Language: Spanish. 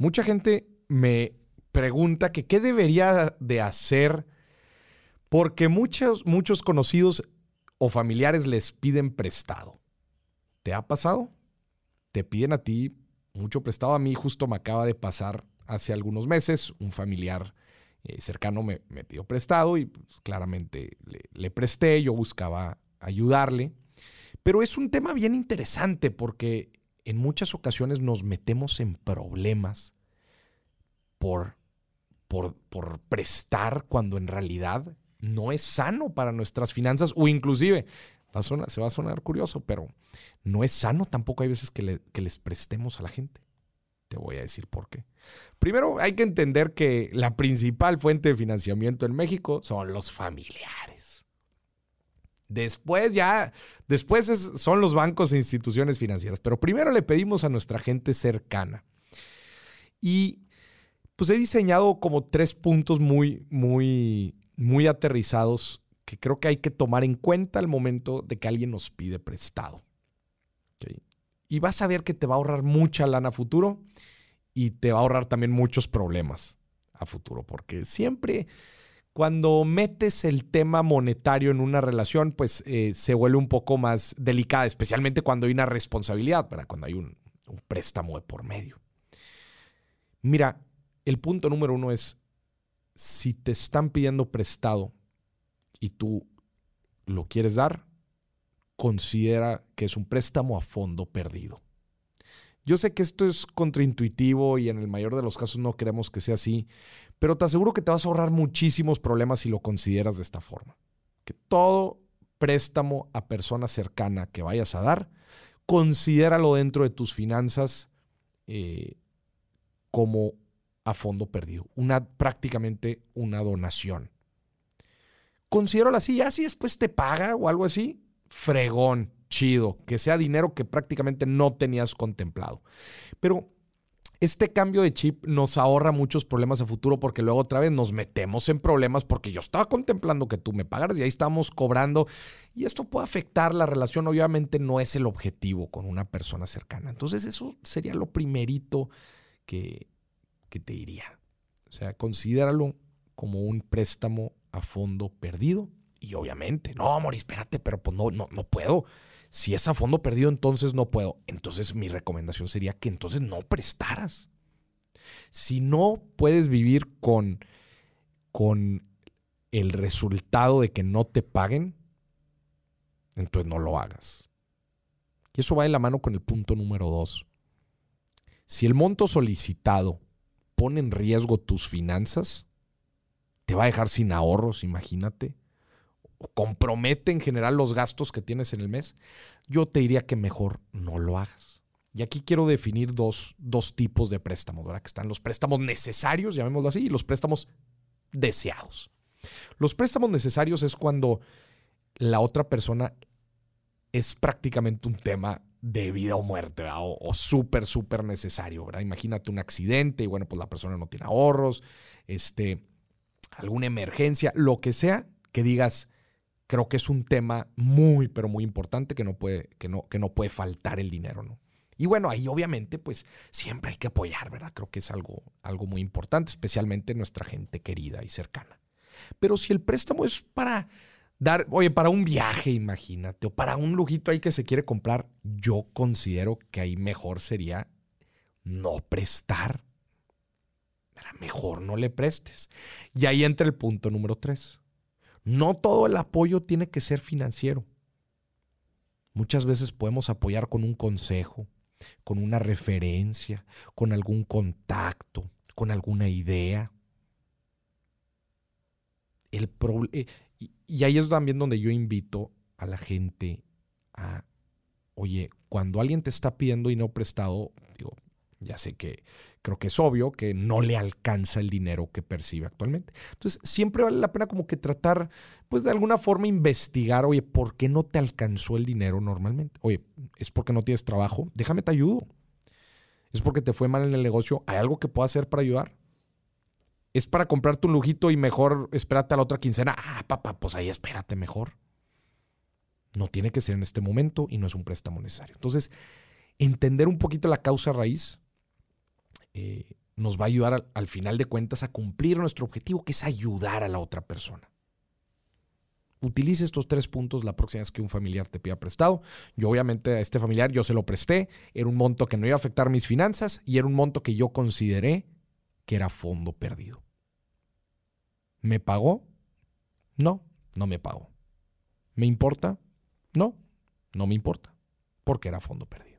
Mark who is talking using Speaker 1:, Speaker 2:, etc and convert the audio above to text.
Speaker 1: Mucha gente me pregunta que qué debería de hacer porque muchos, muchos conocidos o familiares les piden prestado. ¿Te ha pasado? Te piden a ti mucho prestado. A mí justo me acaba de pasar hace algunos meses. Un familiar eh, cercano me, pidió prestado y pues, claramente le presté. Yo buscaba ayudarle. Pero es un tema bien interesante porque en muchas ocasiones nos metemos en problemas por, por, por prestar cuando en realidad no es sano para nuestras finanzas o inclusive, se va a sonar curioso, pero no es sano tampoco hay veces que, que les prestemos a la gente. Te voy a decir por qué. Primero, hay que entender que la principal fuente de financiamiento en México son los familiares. Después ya, después son los bancos e instituciones financieras, pero primero le pedimos a nuestra gente cercana. Y pues he diseñado como tres puntos muy, muy, muy aterrizados que creo que hay que tomar en cuenta al momento de que alguien nos pide prestado. Y vas a ver que te va a ahorrar mucha lana a futuro y te va a ahorrar también muchos problemas a futuro, porque siempre cuando metes el tema monetario en una relación, pues eh, se vuelve un poco más delicada, especialmente cuando hay una responsabilidad, cuando hay un, un préstamo de por medio. Mira, el punto número uno es, si te están pidiendo prestado y tú lo quieres dar, considera que es un préstamo a fondo perdido. Yo sé que esto es contraintuitivo y en el mayor de los casos no queremos que sea así, pero te aseguro que te vas a ahorrar muchísimos problemas si lo consideras de esta forma. Que todo préstamo a persona cercana que vayas a dar, considéralo dentro de tus finanzas eh, como a fondo perdido, una prácticamente una donación. Considéralo así, ya si después te paga o algo así, fregón, chido, que sea dinero que prácticamente no tenías contemplado. Pero este cambio de chip nos ahorra muchos problemas a futuro porque luego otra vez nos metemos en problemas porque yo estaba contemplando que tú me pagaras y ahí estamos cobrando y esto puede afectar la relación. Obviamente no es el objetivo con una persona cercana. Entonces eso sería lo primerito que, que te diría. O sea, considéralo como un préstamo a fondo perdido y obviamente, no, amor, espérate, pero pues no, no, no puedo. Si es a fondo perdido, entonces no puedo. Entonces mi recomendación sería que entonces no prestaras. Si no puedes vivir con, con el resultado de que no te paguen, entonces no lo hagas. Y eso va de la mano con el punto número dos. Si el monto solicitado pone en riesgo tus finanzas, te va a dejar sin ahorros, imagínate compromete en general los gastos que tienes en el mes, yo te diría que mejor no lo hagas. Y aquí quiero definir dos, tipos de préstamos, ¿verdad? Que están los préstamos necesarios, llamémoslo así, y los préstamos deseados. Los préstamos necesarios es cuando la otra persona es prácticamente un tema de vida o muerte, o, o súper, súper necesario, ¿verdad? Imagínate un accidente y bueno, pues la persona no tiene ahorros, este, alguna emergencia, lo que sea, que digas, creo que es un tema muy, pero muy importante que no puede, que no, que no puede faltar el dinero, ¿no? Y bueno, ahí obviamente, pues siempre hay que apoyar, ¿verdad? Creo que es algo, algo muy importante, especialmente nuestra gente querida y cercana. Pero si el préstamo es para dar, oye, para un viaje, imagínate, o para un lujito ahí que se quiere comprar, yo considero que ahí mejor sería no prestar. Mejor no le prestes. Y ahí entra el punto número tres. No todo el apoyo tiene que ser financiero. Muchas veces podemos apoyar con un consejo, con una referencia, con algún contacto, con alguna idea. El eh, y ahí es también donde yo invito a la gente a, oye, cuando alguien te está pidiendo dinero prestado, digo, ya sé que creo que es obvio que no le alcanza el dinero que percibe actualmente. Entonces, siempre vale la pena como que tratar, pues de alguna forma investigar, oye, ¿por qué no te alcanzó el dinero normalmente? Oye, ¿es porque no tienes trabajo? Déjame te ayudo. ¿Es porque te fue mal en el negocio? ¿Hay algo que pueda hacer para ayudar? ¿Es para comprarte un lujito y mejor espérate a la otra quincena? Ah, papá, pues ahí espérate mejor. No tiene que ser en este momento y no es un préstamo necesario. Entonces, entender un poquito la causa raíz eh, nos va a ayudar al, al final de cuentas a cumplir nuestro objetivo, que es ayudar a la otra persona. Utilice estos tres puntos la próxima vez que un familiar te pida prestado. Yo obviamente a este familiar yo se lo presté, era un monto que no iba a afectar mis finanzas y era un monto que yo consideré que era fondo perdido. ¿Me pagó? No, no me pagó. ¿Me importa? No, no me importa, porque era fondo perdido.